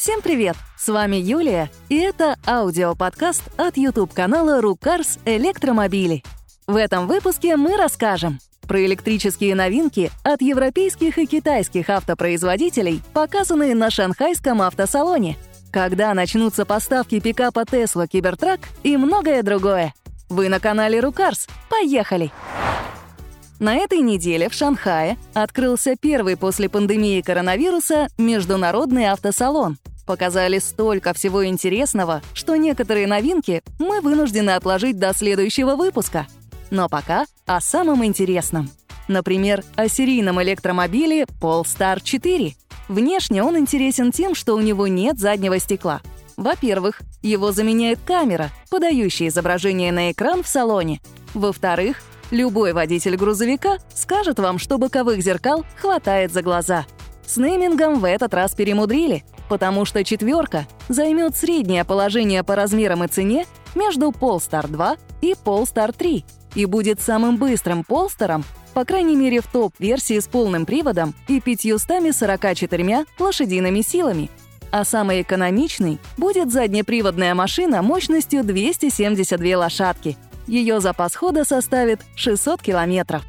Всем привет! С вами Юлия, и это аудиоподкаст от YouTube-канала «Рукарс Электромобили». В этом выпуске мы расскажем про электрические новинки от европейских и китайских автопроизводителей, показанные на шанхайском автосалоне, когда начнутся поставки пикапа Tesla Cybertruck и многое другое. Вы на канале Рукарс. Поехали! На этой неделе в Шанхае открылся первый после пандемии коронавируса международный автосалон. Показали столько всего интересного, что некоторые новинки мы вынуждены отложить до следующего выпуска. Но пока о самом интересном. Например, о серийном электромобиле Polestar 4. Внешне он интересен тем, что у него нет заднего стекла. Во-первых, его заменяет камера, подающая изображение на экран в салоне. Во-вторых, Любой водитель грузовика скажет вам, что боковых зеркал хватает за глаза. С неймингом в этот раз перемудрили, потому что четверка займет среднее положение по размерам и цене между Polestar 2 и Polestar 3 и будет самым быстрым Polestar, по крайней мере в топ-версии с полным приводом и 544 лошадиными силами. А самой экономичной будет заднеприводная машина мощностью 272 лошадки — ее запас хода составит 600 километров.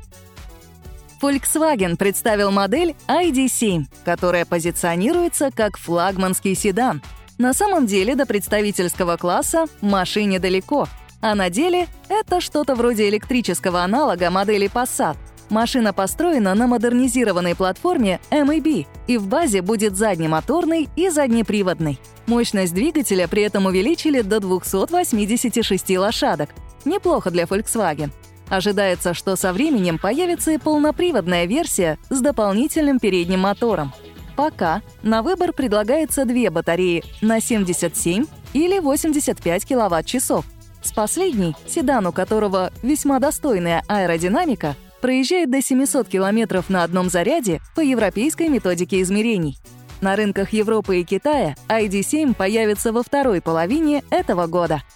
Volkswagen представил модель ID7, которая позиционируется как флагманский седан. На самом деле до представительского класса машине далеко, а на деле это что-то вроде электрического аналога модели Passat. Машина построена на модернизированной платформе MEB и в базе будет заднемоторной и заднеприводной. Мощность двигателя при этом увеличили до 286 лошадок, Неплохо для Volkswagen. Ожидается, что со временем появится и полноприводная версия с дополнительным передним мотором. Пока на выбор предлагается две батареи на 77 или 85 киловатт-часов. С последней, седан у которого весьма достойная аэродинамика, проезжает до 700 километров на одном заряде по европейской методике измерений. На рынках Европы и Китая ID7 появится во второй половине этого года —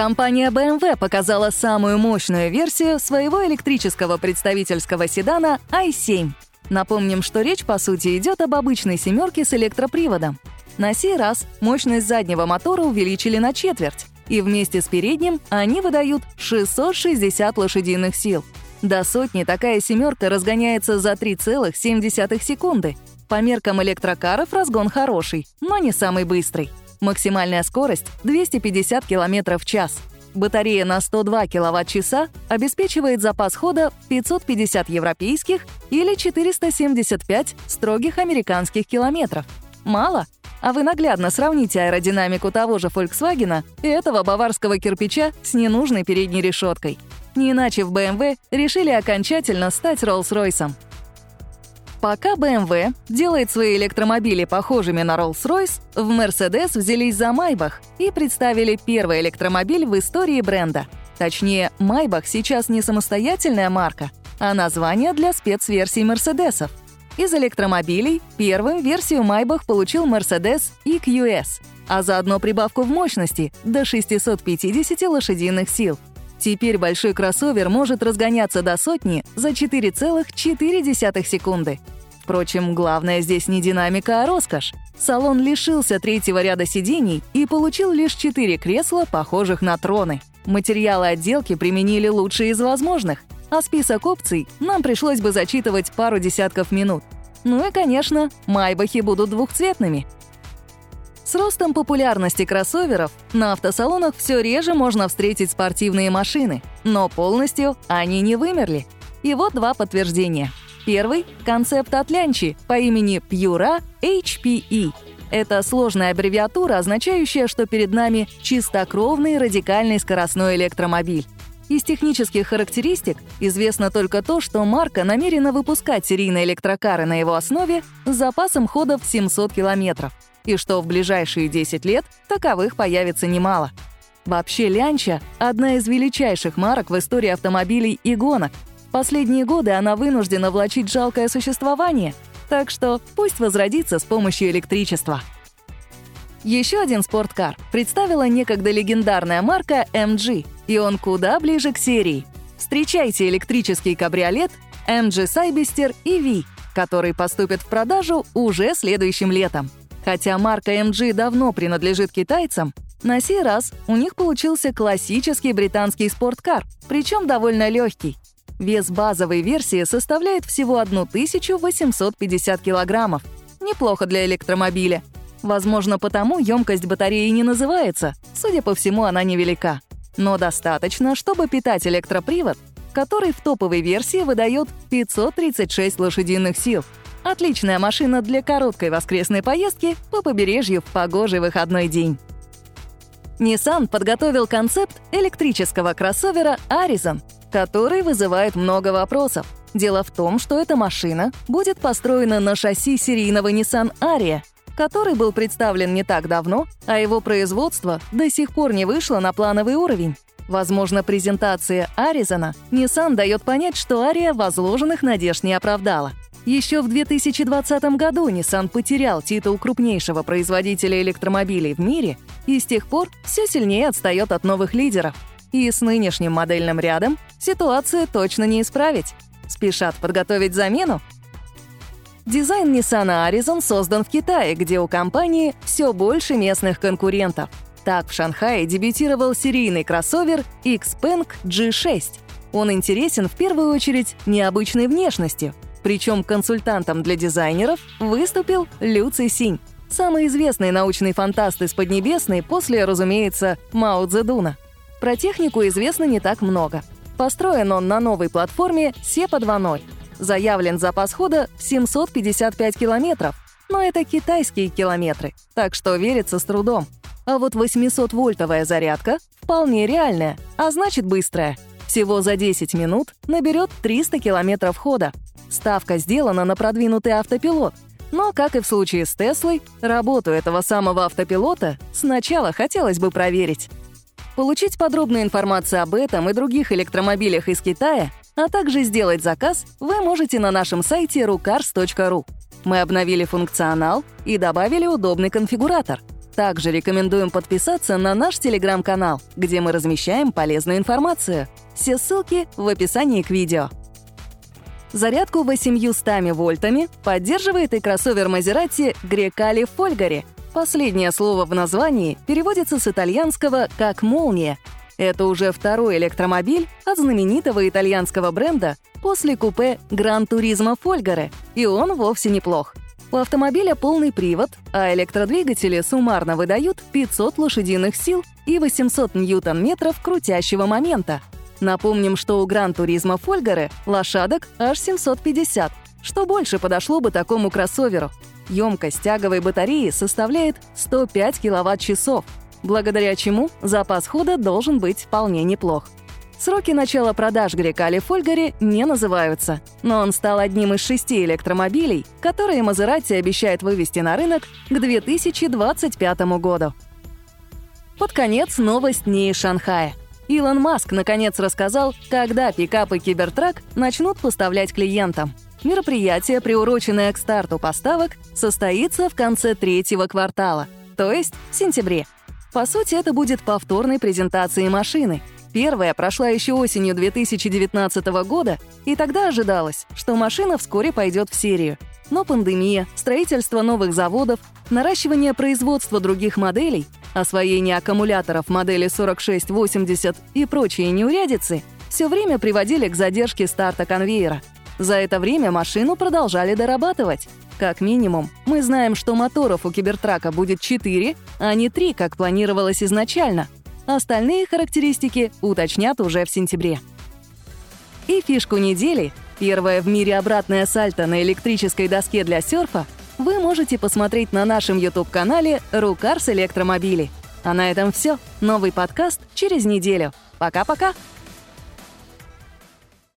Компания BMW показала самую мощную версию своего электрического представительского седана i7. Напомним, что речь, по сути, идет об обычной «семерке» с электроприводом. На сей раз мощность заднего мотора увеличили на четверть, и вместе с передним они выдают 660 лошадиных сил. До сотни такая «семерка» разгоняется за 3,7 секунды. По меркам электрокаров разгон хороший, но не самый быстрый. Максимальная скорость — 250 км в час. Батарея на 102 кВт-часа обеспечивает запас хода 550 европейских или 475 строгих американских километров. Мало? А вы наглядно сравните аэродинамику того же Volkswagen и этого баварского кирпича с ненужной передней решеткой. Не иначе в BMW решили окончательно стать Rolls-Royce. Пока BMW делает свои электромобили похожими на Rolls-Royce, в Mercedes взялись за Maybach и представили первый электромобиль в истории бренда. Точнее, Maybach сейчас не самостоятельная марка, а название для спецверсий Мерседесов. Из электромобилей первым версию Maybach получил Mercedes EQS, а заодно прибавку в мощности до 650 лошадиных сил. Теперь большой кроссовер может разгоняться до сотни за 4,4 секунды. Впрочем, главное здесь не динамика, а роскошь. Салон лишился третьего ряда сидений и получил лишь четыре кресла, похожих на троны. Материалы отделки применили лучшие из возможных, а список опций нам пришлось бы зачитывать пару десятков минут. Ну и, конечно, майбахи будут двухцветными. С ростом популярности кроссоверов на автосалонах все реже можно встретить спортивные машины, но полностью они не вымерли. И вот два подтверждения — Первый — концепт от Лянчи по имени Pura HPE. Это сложная аббревиатура, означающая, что перед нами чистокровный радикальный скоростной электромобиль. Из технических характеристик известно только то, что марка намерена выпускать серийные электрокары на его основе с запасом хода в 700 километров, и что в ближайшие 10 лет таковых появится немало. Вообще Лянча — одна из величайших марок в истории автомобилей и гонок, Последние годы она вынуждена влачить жалкое существование, так что пусть возродится с помощью электричества. Еще один спорткар представила некогда легендарная марка MG, и он куда ближе к серии. Встречайте электрический кабриолет MG Cyberster EV, который поступит в продажу уже следующим летом. Хотя марка MG давно принадлежит китайцам, на сей раз у них получился классический британский спорткар, причем довольно легкий. Вес базовой версии составляет всего 1850 килограммов. Неплохо для электромобиля. Возможно, потому емкость батареи не называется, судя по всему, она невелика. Но достаточно, чтобы питать электропривод, который в топовой версии выдает 536 лошадиных сил. Отличная машина для короткой воскресной поездки по побережью в погожий выходной день. Nissan подготовил концепт электрического кроссовера Arizon, который вызывает много вопросов. Дело в том, что эта машина будет построена на шасси серийного Nissan Aria, который был представлен не так давно, а его производство до сих пор не вышло на плановый уровень. Возможно, презентация Аризона Nissan дает понять, что Ария возложенных надежд не оправдала. Еще в 2020 году Nissan потерял титул крупнейшего производителя электромобилей в мире и с тех пор все сильнее отстает от новых лидеров. И с нынешним модельным рядом ситуацию точно не исправить. Спешат подготовить замену? Дизайн Nissan Arizon создан в Китае, где у компании все больше местных конкурентов. Так в Шанхае дебютировал серийный кроссовер Xpeng G6. Он интересен в первую очередь необычной внешностью. Причем консультантом для дизайнеров выступил Лю Цисинь, самый известный научный фантаст из Поднебесной после, разумеется, Мао Цзэдуна. Про технику известно не так много. Построен он на новой платформе SEPA 2.0. Заявлен запас хода в 755 километров, но это китайские километры, так что верится с трудом. А вот 800-вольтовая зарядка вполне реальная, а значит быстрая. Всего за 10 минут наберет 300 километров хода. Ставка сделана на продвинутый автопилот. Но, как и в случае с Теслой, работу этого самого автопилота сначала хотелось бы проверить. Получить подробную информацию об этом и других электромобилях из Китая а также сделать заказ вы можете на нашем сайте rucars.ru. Мы обновили функционал и добавили удобный конфигуратор. Также рекомендуем подписаться на наш телеграм-канал, где мы размещаем полезную информацию. Все ссылки в описании к видео. Зарядку 800 вольтами поддерживает и кроссовер Maserati Grecale Folgari. Последнее слово в названии переводится с итальянского как «молния», это уже второй электромобиль от знаменитого итальянского бренда после купе Gran Turismo Folgare, и он вовсе неплох. У автомобиля полный привод, а электродвигатели суммарно выдают 500 лошадиных сил и 800 ньютон-метров крутящего момента. Напомним, что у Gran Turismo Folgare лошадок аж 750, что больше подошло бы такому кроссоверу. Емкость тяговой батареи составляет 105 киловатт-часов — благодаря чему запас хода должен быть вполне неплох. Сроки начала продаж Грекали Фольгари не называются, но он стал одним из шести электромобилей, которые Мазерати обещает вывести на рынок к 2025 году. Под конец новость не из Шанхая. Илон Маск наконец рассказал, когда пикапы Кибертрак начнут поставлять клиентам. Мероприятие, приуроченное к старту поставок, состоится в конце третьего квартала, то есть в сентябре. По сути, это будет повторной презентацией машины. Первая прошла еще осенью 2019 года, и тогда ожидалось, что машина вскоре пойдет в серию. Но пандемия, строительство новых заводов, наращивание производства других моделей, освоение аккумуляторов модели 4680 и прочие неурядицы все время приводили к задержке старта конвейера. За это время машину продолжали дорабатывать. Как минимум, мы знаем, что моторов у Кибертрака будет 4, а не 3, как планировалось изначально. Остальные характеристики уточнят уже в сентябре. И фишку недели, первая в мире обратная сальто на электрической доске для серфа, вы можете посмотреть на нашем YouTube-канале «Рукарс Электромобили». А на этом все. Новый подкаст через неделю. Пока-пока!